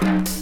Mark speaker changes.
Speaker 1: Bye.